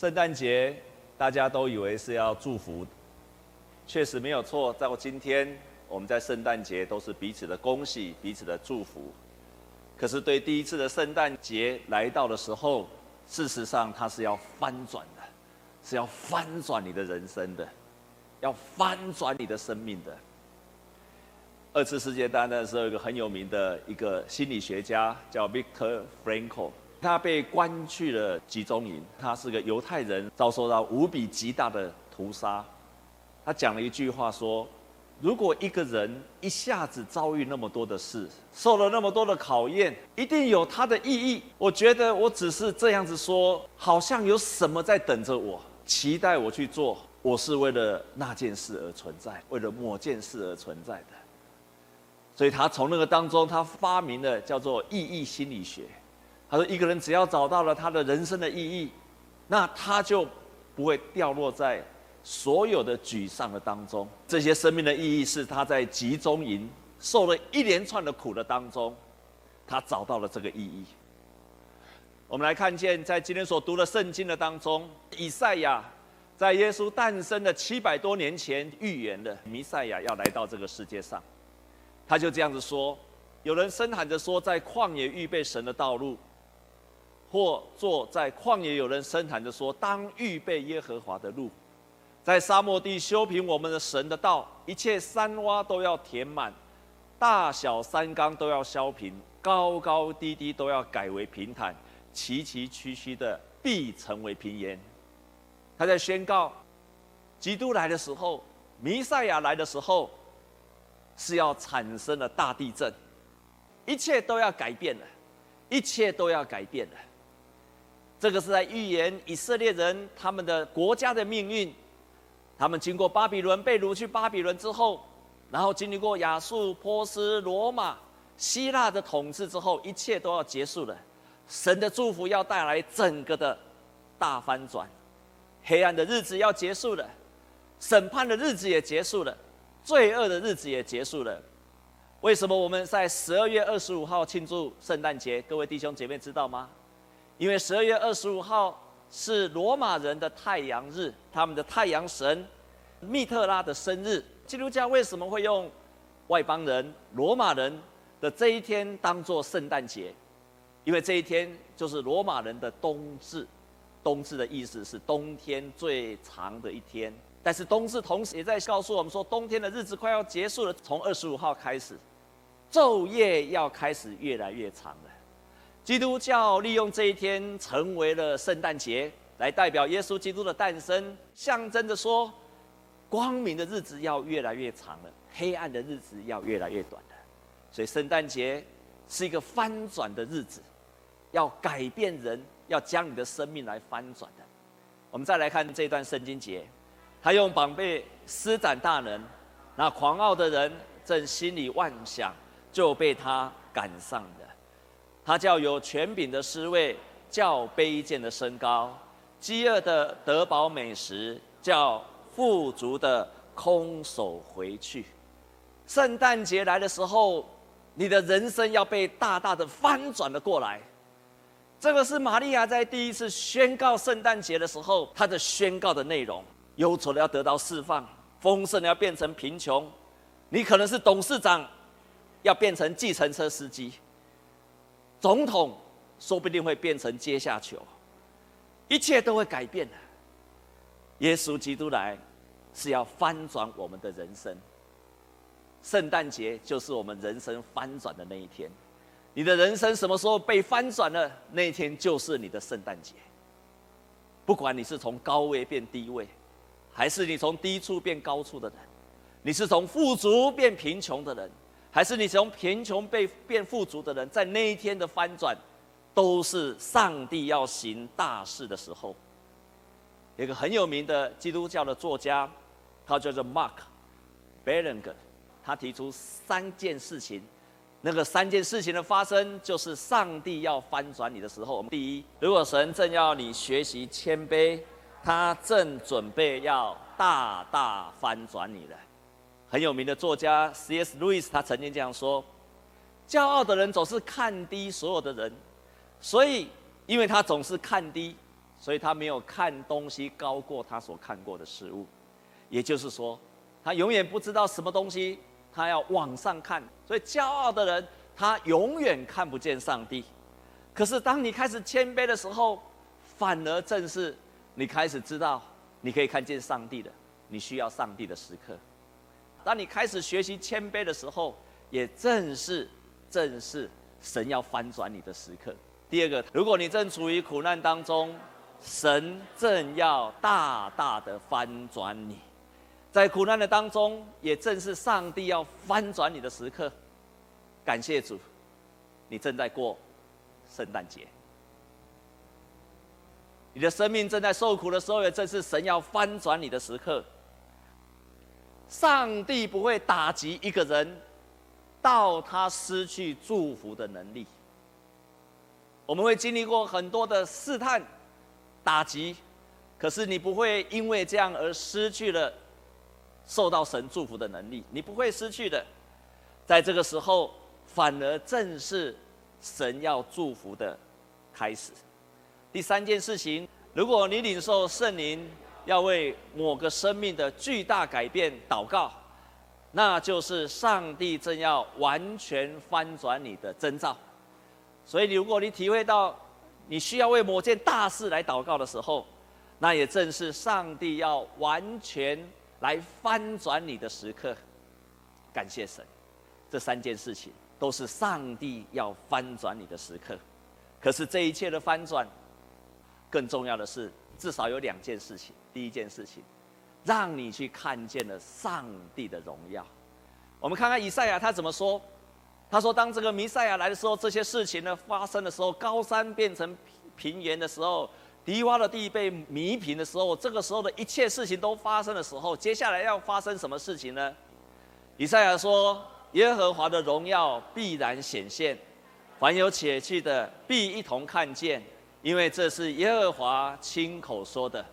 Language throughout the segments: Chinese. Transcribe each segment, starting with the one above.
圣诞节大家都以为是要祝福，确实没有错。在我今天，我们在圣诞节都是彼此的恭喜，彼此的祝福。可是对第一次的圣诞节来到的时候，事实上它是要翻转的，是要翻转你的人生的，要翻转你的生命的。二次世界大战的时候，有一个很有名的一个心理学家叫 Victor Frankl。他被关去了集中营，他是个犹太人，遭受到无比极大的屠杀。他讲了一句话说：“如果一个人一下子遭遇那么多的事，受了那么多的考验，一定有他的意义。我觉得我只是这样子说，好像有什么在等着我，期待我去做。我是为了那件事而存在，为了某件事而存在的。所以他从那个当中，他发明了叫做意义心理学。”他说：“一个人只要找到了他的人生的意义，那他就不会掉落在所有的沮丧的当中。这些生命的意义是他在集中营受了一连串的苦的当中，他找到了这个意义。我们来看见，在今天所读的圣经的当中，以赛亚在耶稣诞生的七百多年前预言的弥赛亚要来到这个世界上，他就这样子说：有人声喊着说，在旷野预备神的道路。”或坐在旷野，有人声喊着说：“当预备耶和华的路，在沙漠地修平我们的神的道，一切山洼都要填满，大小山冈都要削平，高高低低都要改为平坦，崎崎岖岖的必成为平原。”他在宣告，基督来的时候，弥赛亚来的时候，是要产生了大地震，一切都要改变了，一切都要改变了。这个是在预言以色列人他们的国家的命运。他们经过巴比伦被掳去巴比伦之后，然后经历过亚述、波斯、罗马、希腊的统治之后，一切都要结束了。神的祝福要带来整个的大翻转，黑暗的日子要结束了，审判的日子也结束了，罪恶的日子也结束了。为什么我们在十二月二十五号庆祝圣诞节？各位弟兄姐妹知道吗？因为十二月二十五号是罗马人的太阳日，他们的太阳神密特拉的生日。基督教为什么会用外邦人、罗马人的这一天当做圣诞节？因为这一天就是罗马人的冬至。冬至的意思是冬天最长的一天。但是冬至同时也在告诉我们说，冬天的日子快要结束了。从二十五号开始，昼夜要开始越来越长了。基督教利用这一天成为了圣诞节，来代表耶稣基督的诞生，象征着说，光明的日子要越来越长了，黑暗的日子要越来越短了。所以圣诞节是一个翻转的日子，要改变人，要将你的生命来翻转的。我们再来看这段圣经节，他用膀臂施展大能，那狂傲的人正心里妄想，就被他赶上的。他叫有权柄的失位，叫卑贱的升高，饥饿的得饱美食，叫富足的空手回去。圣诞节来的时候，你的人生要被大大的翻转了过来。这个是玛利亚在第一次宣告圣诞节的时候，她的宣告的内容：忧愁的要得到释放，丰盛的要变成贫穷。你可能是董事长，要变成计程车司机。总统说不定会变成阶下囚，一切都会改变的。耶稣基督来是要翻转我们的人生，圣诞节就是我们人生翻转的那一天。你的人生什么时候被翻转了？那一天就是你的圣诞节。不管你是从高位变低位，还是你从低处变高处的人，你是从富足变贫穷的人。还是你从贫穷被变富足的人，在那一天的翻转，都是上帝要行大事的时候。有一个很有名的基督教的作家，他叫做 Mark Bellinger，他提出三件事情，那个三件事情的发生，就是上帝要翻转你的时候。我们第一，如果神正要你学习谦卑，他正准备要大大翻转你了。很有名的作家 C.S. Lewis，他曾经这样说：“骄傲的人总是看低所有的人，所以因为他总是看低，所以他没有看东西高过他所看过的事物。也就是说，他永远不知道什么东西，他要往上看。所以骄傲的人，他永远看不见上帝。可是当你开始谦卑的时候，反而正是你开始知道，你可以看见上帝的。你需要上帝的时刻。当你开始学习谦卑的时候，也正是正是神要翻转你的时刻。第二个，如果你正处于苦难当中，神正要大大的翻转你。在苦难的当中，也正是上帝要翻转你的时刻。感谢主，你正在过圣诞节。你的生命正在受苦的时候，也正是神要翻转你的时刻。上帝不会打击一个人，到他失去祝福的能力。我们会经历过很多的试探、打击，可是你不会因为这样而失去了。受到神祝福的能力，你不会失去的。在这个时候，反而正是神要祝福的开始。第三件事情，如果你领受圣灵，要为某个生命的巨大改变祷告，那就是上帝正要完全翻转你的征兆。所以，如果你体会到你需要为某件大事来祷告的时候，那也正是上帝要完全。来翻转你的时刻，感谢神，这三件事情都是上帝要翻转你的时刻。可是这一切的翻转，更重要的是，至少有两件事情。第一件事情，让你去看见了上帝的荣耀。我们看看以赛亚他怎么说。他说：“当这个弥赛亚来的时候，这些事情呢发生的时候，高山变成平原的时候。”低洼的地被弥平的时候，这个时候的一切事情都发生的时候，接下来要发生什么事情呢？以赛亚说：“耶和华的荣耀必然显现，凡有血气的必一同看见，因为这是耶和华亲口说的。”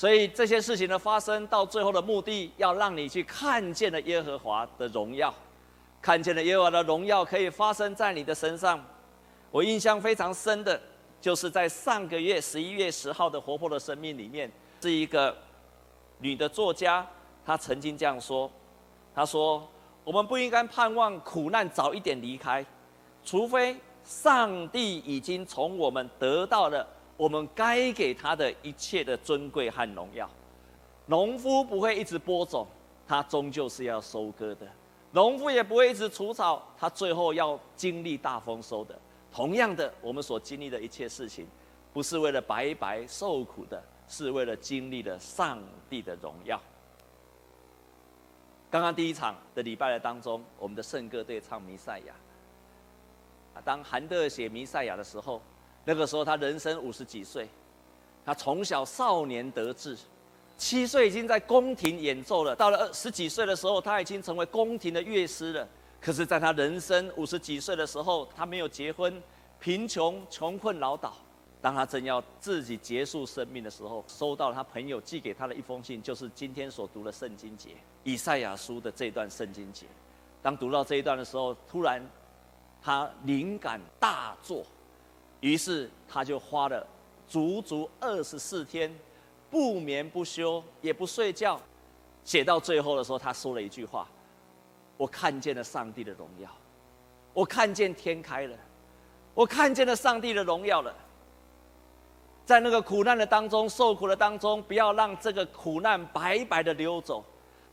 所以这些事情的发生，到最后的目的，要让你去看见了耶和华的荣耀，看见了耶和华的荣耀可以发生在你的身上。我印象非常深的。就是在上个月十一月十号的《活泼的生命》里面，是一个女的作家，她曾经这样说：“她说，我们不应该盼望苦难早一点离开，除非上帝已经从我们得到了我们该给他的一切的尊贵和荣耀。农夫不会一直播种，他终究是要收割的；农夫也不会一直除草，他最后要经历大丰收的。”同样的，我们所经历的一切事情，不是为了白白受苦的，是为了经历了上帝的荣耀。刚刚第一场的礼拜的当中，我们的圣歌队唱弥赛亚。啊，当韩德尔写弥赛亚的时候，那个时候他人生五十几岁，他从小少年得志，七岁已经在宫廷演奏了，到了二十几岁的时候，他已经成为宫廷的乐师了。可是，在他人生五十几岁的时候，他没有结婚，贫穷、穷困潦倒。当他正要自己结束生命的时候，收到他朋友寄给他的一封信，就是今天所读的圣经节《以赛亚书》的这段圣经节。当读到这一段的时候，突然他灵感大作，于是他就花了足足二十四天，不眠不休，也不睡觉，写到最后的时候，他说了一句话。我看见了上帝的荣耀，我看见天开了，我看见了上帝的荣耀了。在那个苦难的当中，受苦的当中，不要让这个苦难白白的溜走，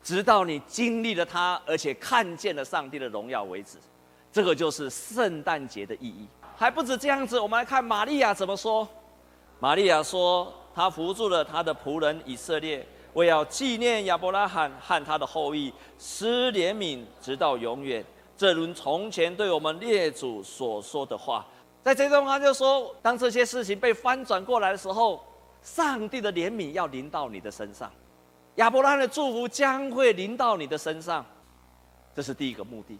直到你经历了它，而且看见了上帝的荣耀为止。这个就是圣诞节的意义。还不止这样子，我们来看玛利亚怎么说。玛利亚说：“她扶助了她的仆人以色列。”为要纪念亚伯拉罕和他的后裔，施怜悯直到永远。正如从前对我们列祖所说的话，在这段话就说：当这些事情被翻转过来的时候，上帝的怜悯要临到你的身上，亚伯拉罕的祝福将会临到你的身上。这是第一个目的。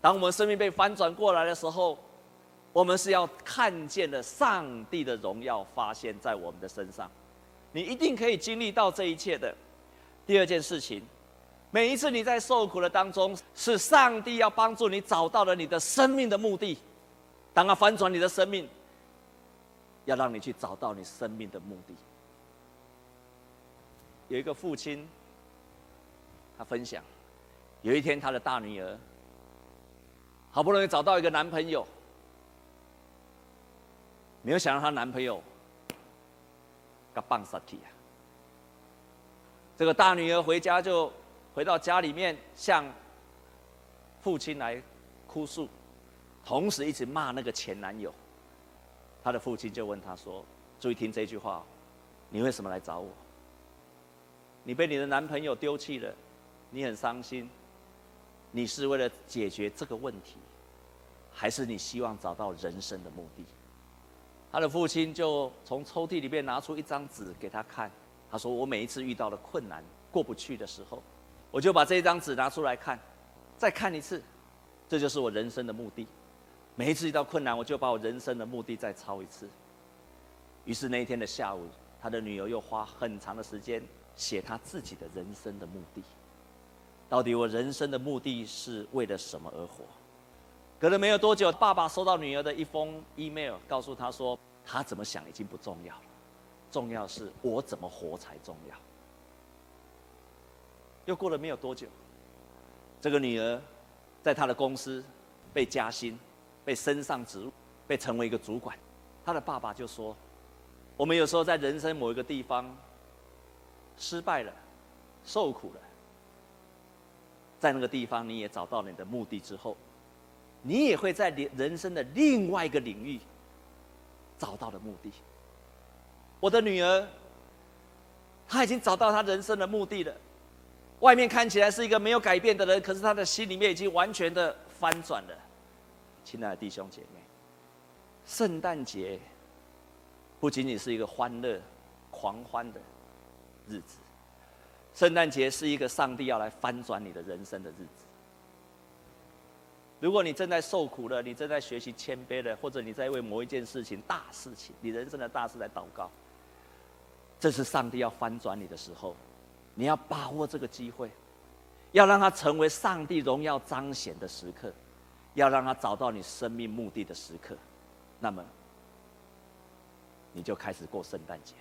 当我们生命被翻转过来的时候，我们是要看见了上帝的荣耀发现在我们的身上。你一定可以经历到这一切的。第二件事情，每一次你在受苦的当中，是上帝要帮助你找到了你的生命的目的。当他翻转你的生命，要让你去找到你生命的目的。有一个父亲，他分享，有一天他的大女儿好不容易找到一个男朋友，没有想到她男朋友，个棒杀体啊！这个大女儿回家就回到家里面，向父亲来哭诉，同时一直骂那个前男友。她的父亲就问她说：“注意听这句话，你为什么来找我？你被你的男朋友丢弃了，你很伤心。你是为了解决这个问题，还是你希望找到人生的目的？”他的父亲就从抽屉里面拿出一张纸给他看，他说：“我每一次遇到了困难过不去的时候，我就把这张纸拿出来看，再看一次，这就是我人生的目的。”每一次遇到困难，我就把我人生的目的再抄一次。于是那一天的下午，他的女儿又花很长的时间写他自己的人生的目的。到底我人生的目的是为了什么而活？隔了没有多久，爸爸收到女儿的一封 email，告诉他说，他怎么想已经不重要了，重要是我怎么活才重要。又过了没有多久，这个女儿在他的公司被加薪。被升上职务，被成为一个主管，他的爸爸就说：“我们有时候在人生某一个地方失败了，受苦了，在那个地方你也找到了你的目的之后，你也会在你人生的另外一个领域找到了目的。”我的女儿，她已经找到她人生的目的了。外面看起来是一个没有改变的人，可是她的心里面已经完全的翻转了。亲爱的弟兄姐妹，圣诞节不仅仅是一个欢乐、狂欢的日子，圣诞节是一个上帝要来翻转你的人生的日子。如果你正在受苦了，你正在学习谦卑了，或者你在为某一件事情、大事情、你人生的大事来祷告，这是上帝要翻转你的时候，你要把握这个机会，要让它成为上帝荣耀彰显的时刻。要让它找到你生命目的的时刻，那么你就开始过圣诞节。